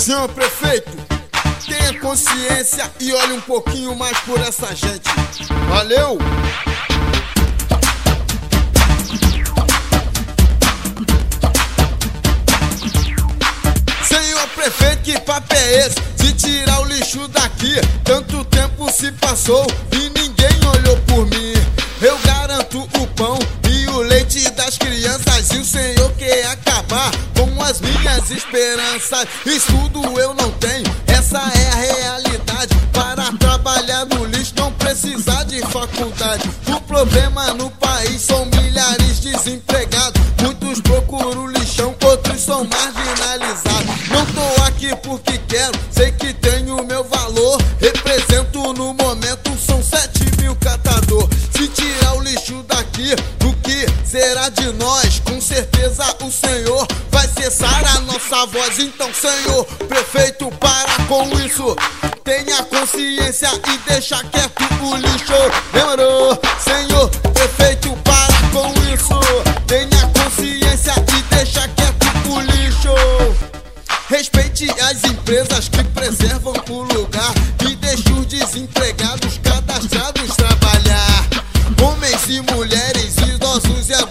Senhor prefeito, tenha consciência e olhe um pouquinho mais por essa gente. Valeu! Senhor prefeito, que papo é esse? De tirar o lixo daqui, tanto tempo se passou e ninguém olhou por mim. Eu garanto o pão e o leite das crianças as minhas esperanças. Estudo eu não tenho, essa é a realidade. Para trabalhar no lixo não precisar de faculdade. O problema no país são milhares desempregados. Muitos procuram lixão, outros são marginalizados. Não tô aqui porque quero, sei que tenho meu valor. Represento será de nós? Com certeza o Senhor vai cessar a nossa voz. Então, Senhor, prefeito, para com isso. Tenha consciência e deixa quieto o lixo. Demorou, Senhor, prefeito, para com isso. Tenha consciência e deixa quieto o lixo. Respeite as empresas que preservam o lugar e deixe os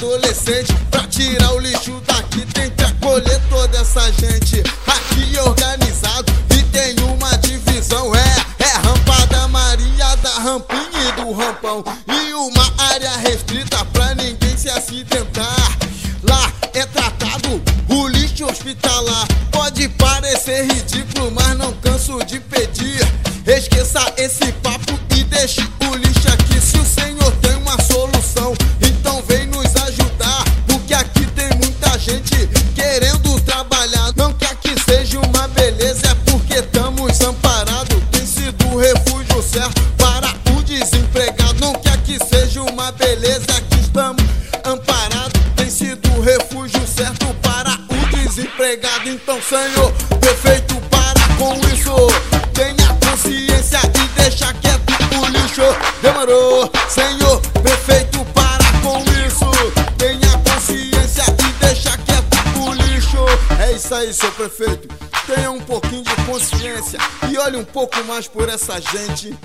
idosos e adolescentes, pra tirar o lixo daqui tem que acolher toda essa gente. Aqui organizado e tem uma divisão, é, é rampa da Maria, da rampinha e do rampão. E uma área restrita pra ninguém se acidentar. Lá é tratado o lixo hospitalar. Pode parecer ridículo, mas não canso de pedir. Esqueça esse certo para o desempregado. Não quer que seja uma beleza, aqui estamos amparados. Tem sido o refúgio certo para o desempregado. Então, Senhor, prefeito, para com isso. Tenha consciência e deixa quieto o lixo. Demorou, Senhor, prefeito, para com isso. Tenha consciência e deixa quieto o lixo. É isso aí, seu prefeito. Tenha um pouquinho de consciência e olhe um pouco mais por essa gente.